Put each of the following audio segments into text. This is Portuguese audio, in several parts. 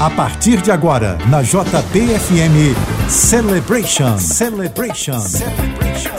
A partir de agora, na JBFM Celebration. Celebration. Celebration.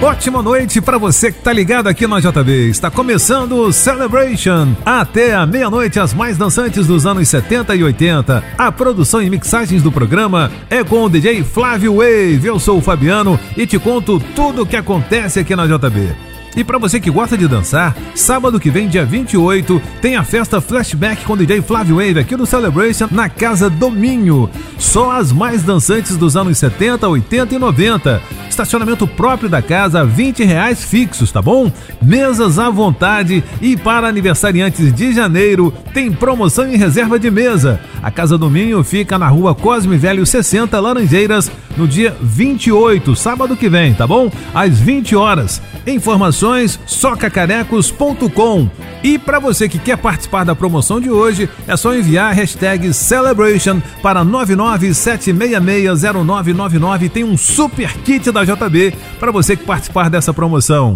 Ótima noite para você que tá ligado aqui na JB. Está começando o Celebration. Até a meia-noite, as mais dançantes dos anos 70 e 80. A produção e mixagens do programa é com o DJ Flávio Wave. Eu sou o Fabiano e te conto tudo o que acontece aqui na JB. E para você que gosta de dançar, sábado que vem, dia 28, tem a festa Flashback com o DJ Flávio Wave aqui no Celebration na Casa Dominho. Só as mais dançantes dos anos 70, 80 e 90. Estacionamento próprio da casa, 20 reais fixos, tá bom? Mesas à vontade e para aniversariantes de janeiro tem promoção em reserva de mesa. A Casa Dominho fica na rua Cosme Velho 60 Laranjeiras no dia 28, sábado que vem, tá bom? Às 20 horas. Informações socacarecos.com. E para você que quer participar da promoção de hoje, é só enviar a hashtag Celebration para 997660999. Tem um super kit da JB para você que participar dessa promoção.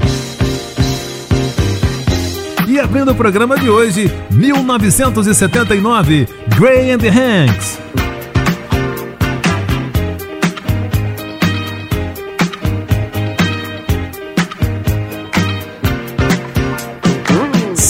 E abrindo o programa de hoje, 1979, Gray and the Hanks.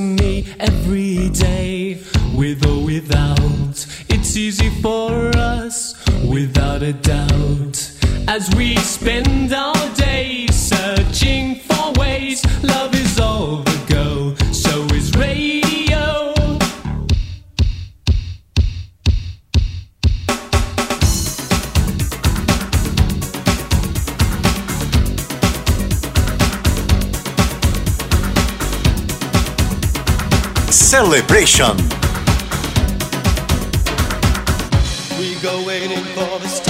me every day, with or without. It's easy for us, without a doubt, as we spend our days searching celebration. We go waiting for the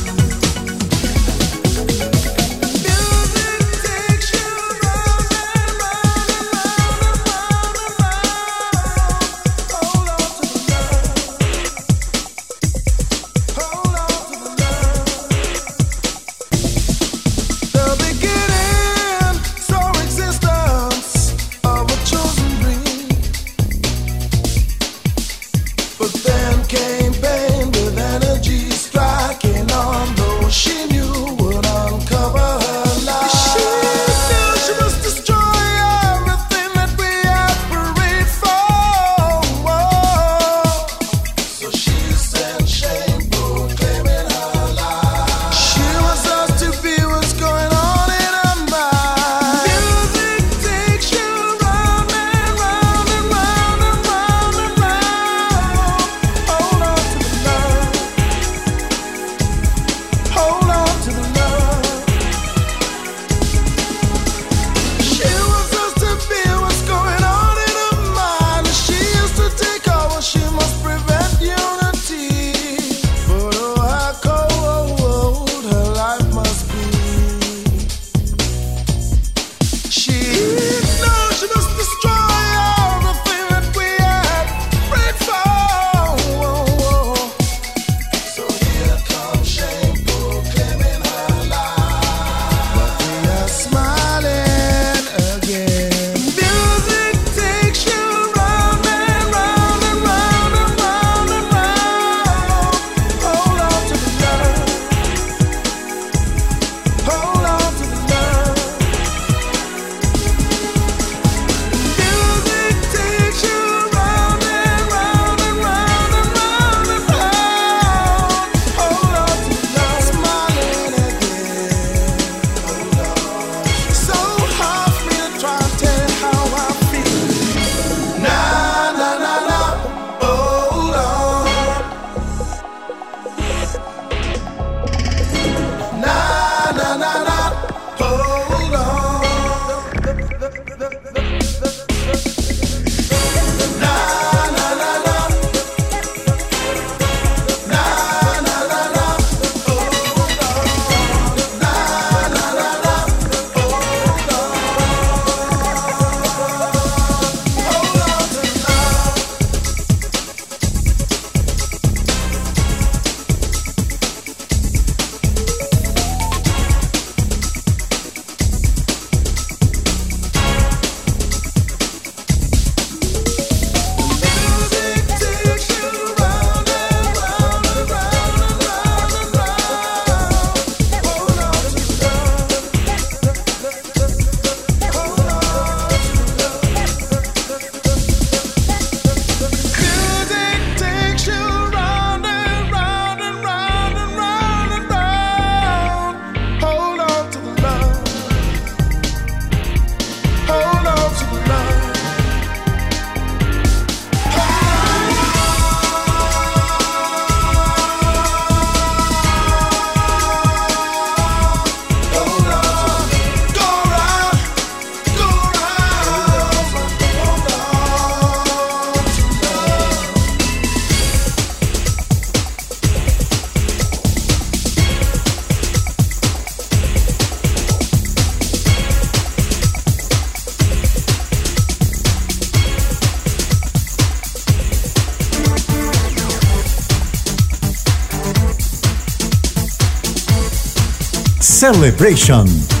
Celebration.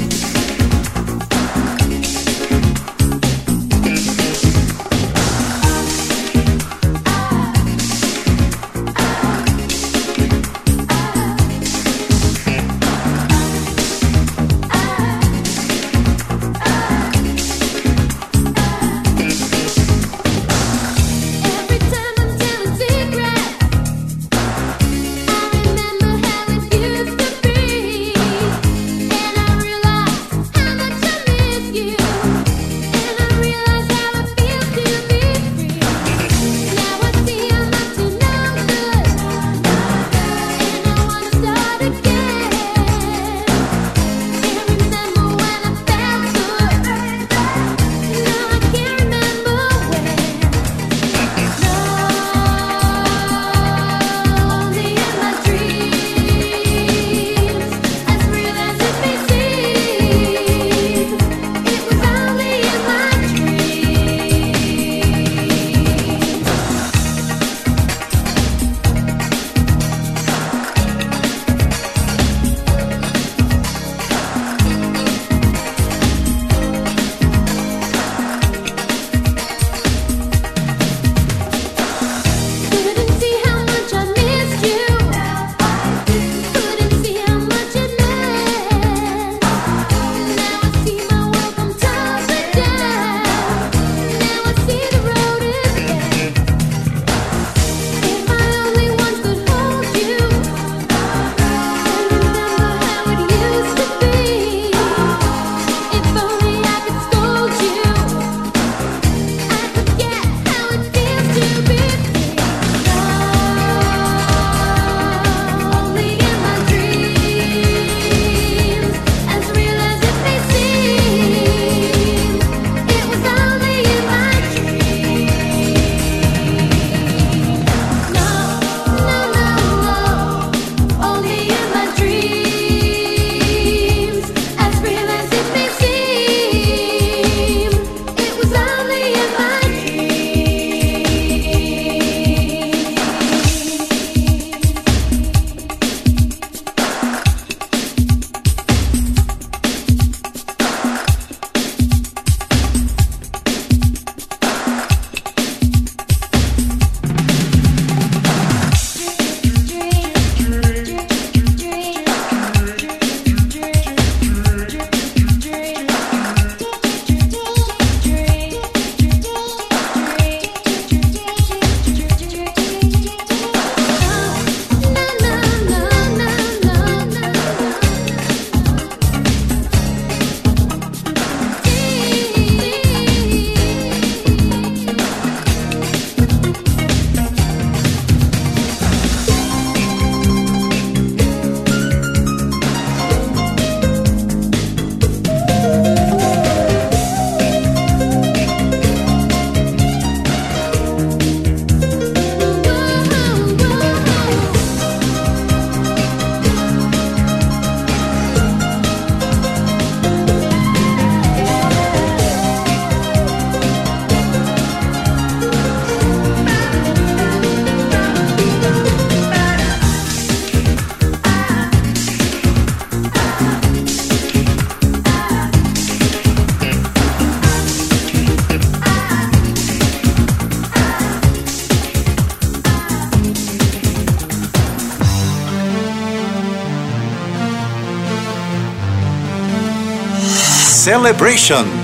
Celebration.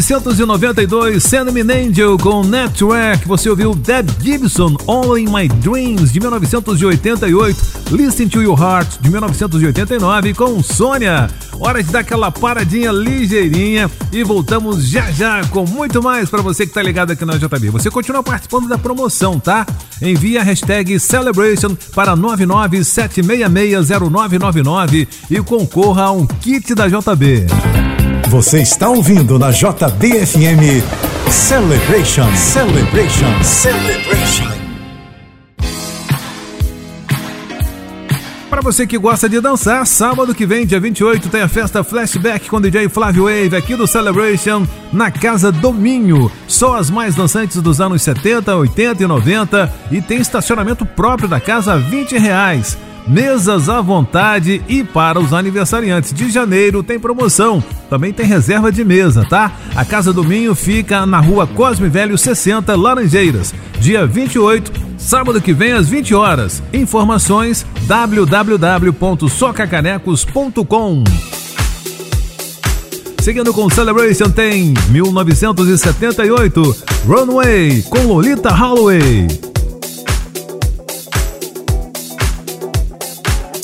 1992, Send Me an Angel com Network. Você ouviu Deb Gibson, All in My Dreams, de 1988. Listen to Your Heart, de 1989, com Sônia. Hora de dar aquela paradinha ligeirinha e voltamos já já com muito mais para você que tá ligado aqui na JB. Você continua participando da promoção, tá? Envie a hashtag Celebration para 997660999 e concorra a um kit da JB. Você está ouvindo na JBFM Celebration, Celebration, Celebration. Para você que gosta de dançar, sábado que vem, dia 28, tem a festa Flashback com DJ Flávio Wave aqui do Celebration na Casa Dominho. Só as mais dançantes dos anos 70, 80 e 90 e tem estacionamento próprio da casa a 20 reais. Mesas à vontade e para os aniversariantes de janeiro tem promoção. Também tem reserva de mesa, tá? A Casa do Minho fica na rua Cosme Velho 60, Laranjeiras. Dia 28, sábado que vem às 20 horas. Informações www.socacanecos.com. Seguindo com Celebration tem 1978, Runway com Lolita Holloway.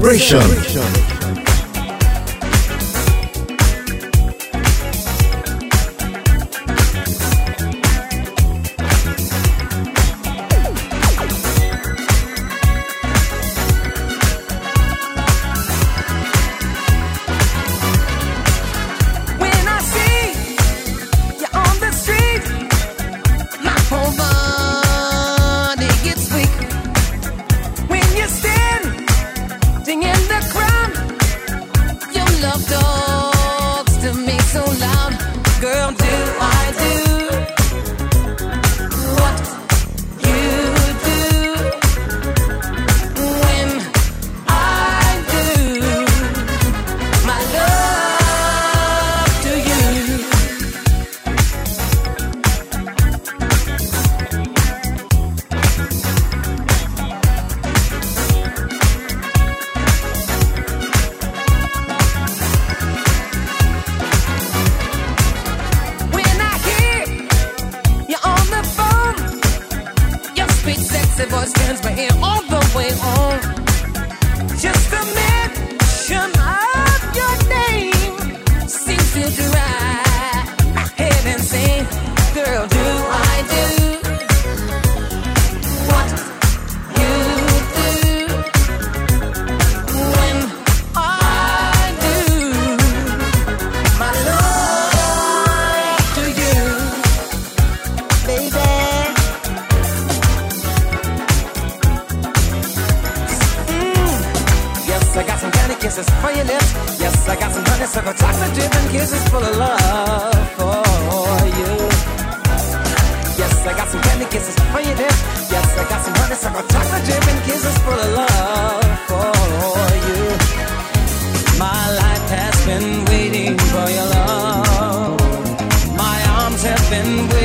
Celebration. When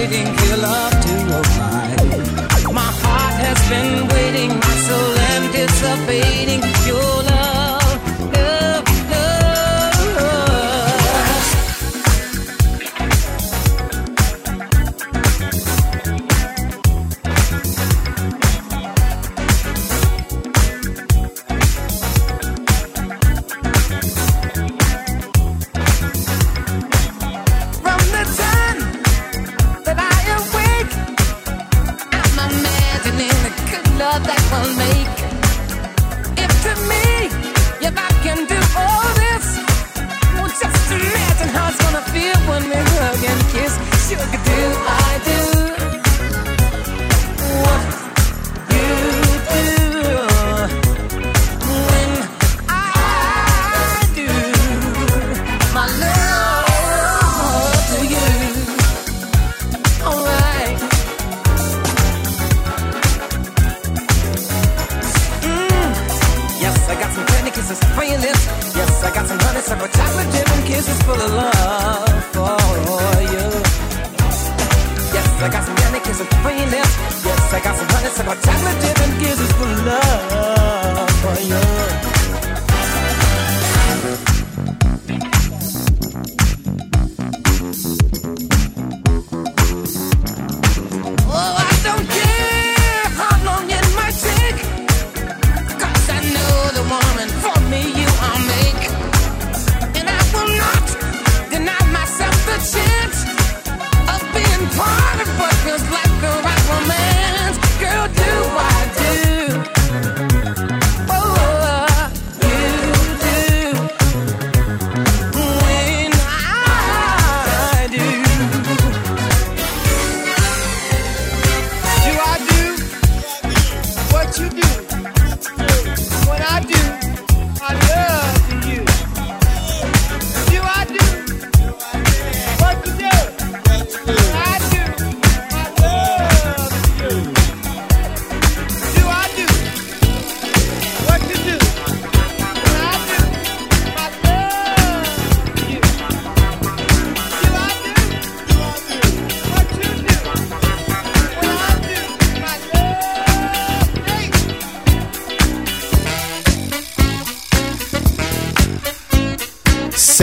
waiting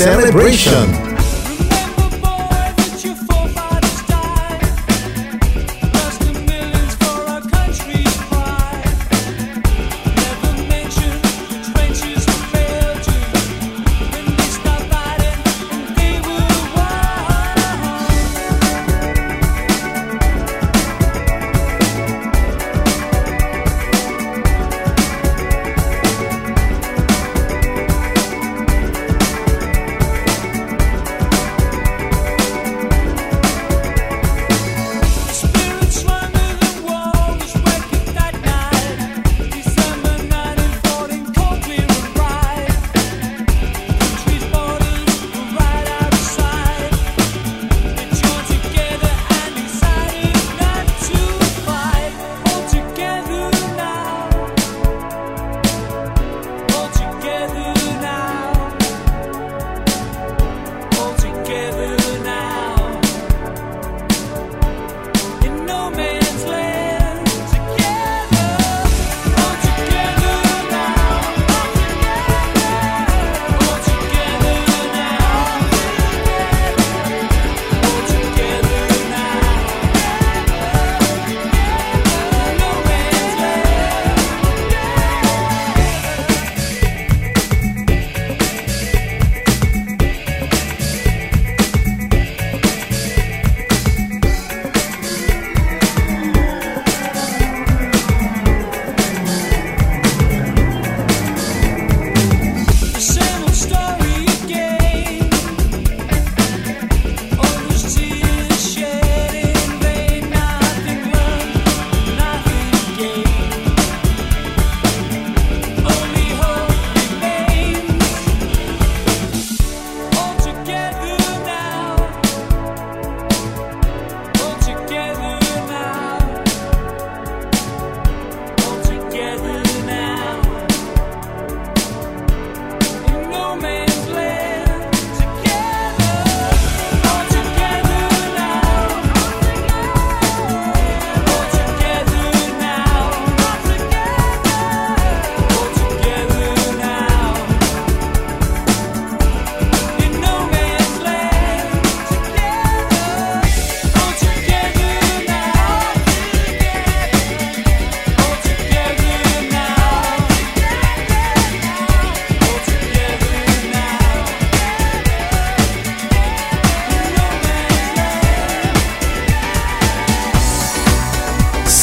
Celebration.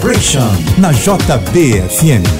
Celebration na JBFM.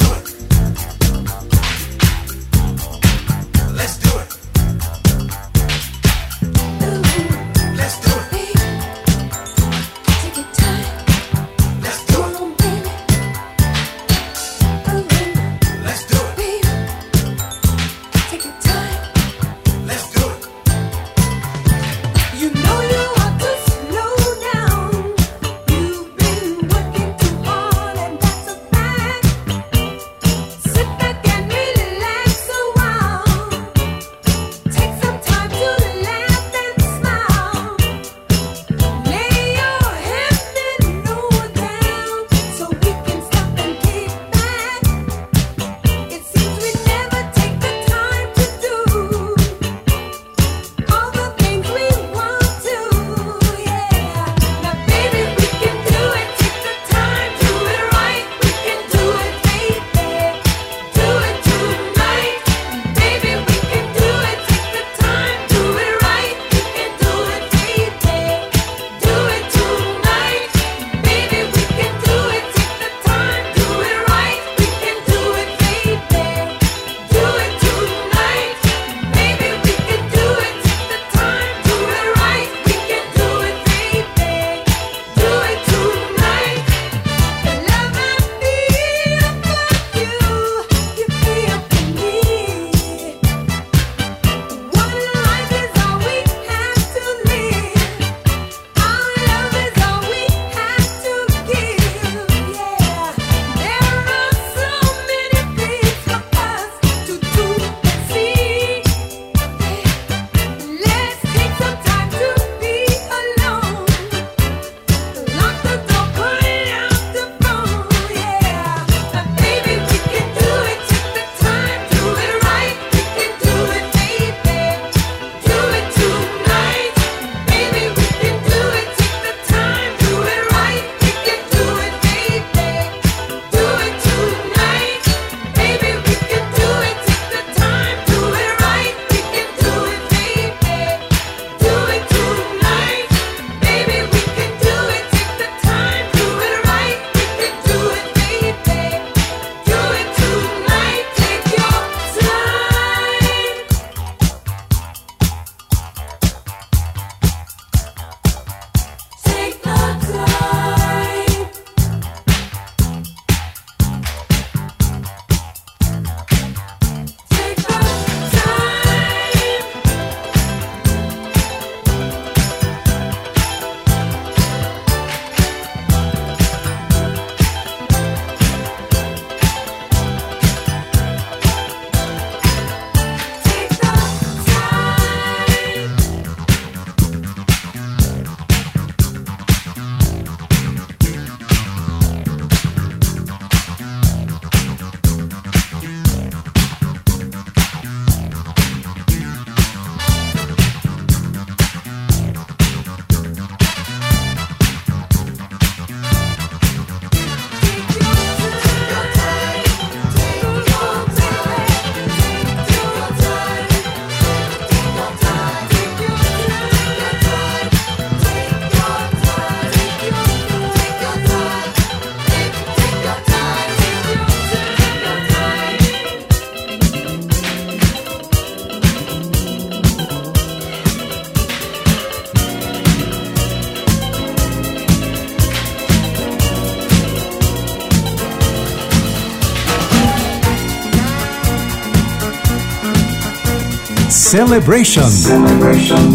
Celebration.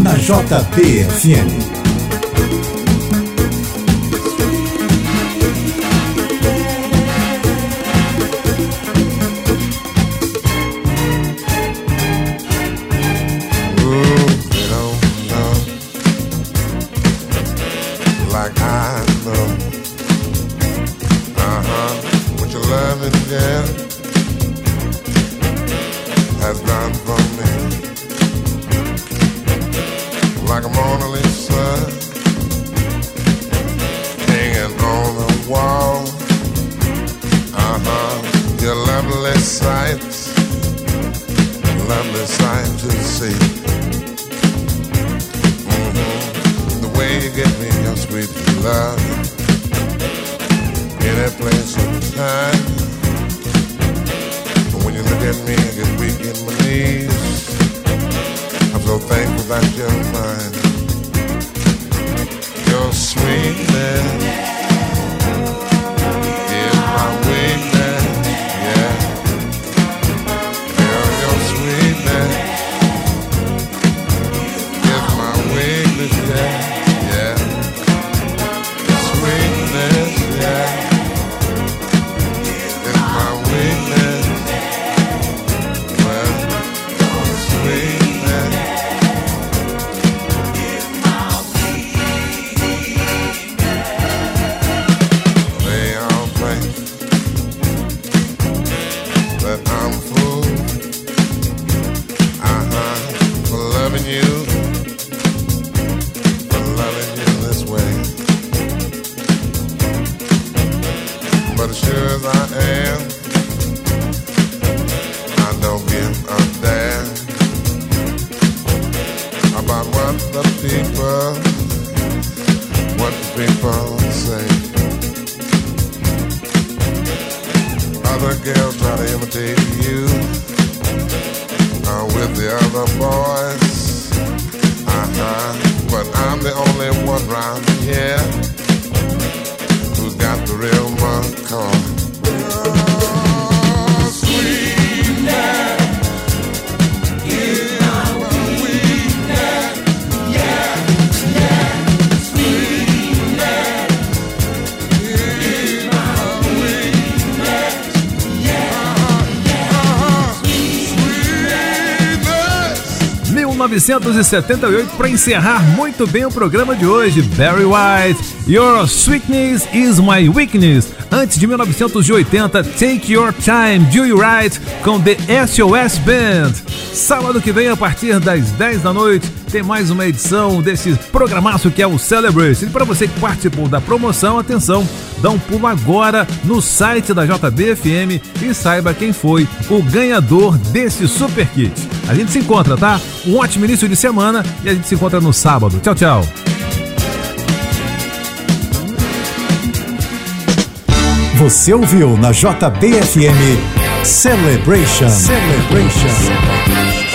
Na JBFM. 1978 para encerrar muito bem o programa de hoje. Barry White, Your Sweetness is My Weakness. Antes de 1980, Take Your Time, Do You Right com The SOS Band. Sábado que vem, a partir das 10 da noite, tem mais uma edição desse programaço que é o Celebration. E para você que participou da promoção, atenção, dá um pulo agora no site da JBFM e saiba quem foi o ganhador desse super kit. A gente se encontra, tá? Um ótimo início de semana e a gente se encontra no sábado. Tchau, tchau. Você ouviu na JBFM Celebration. Celebration.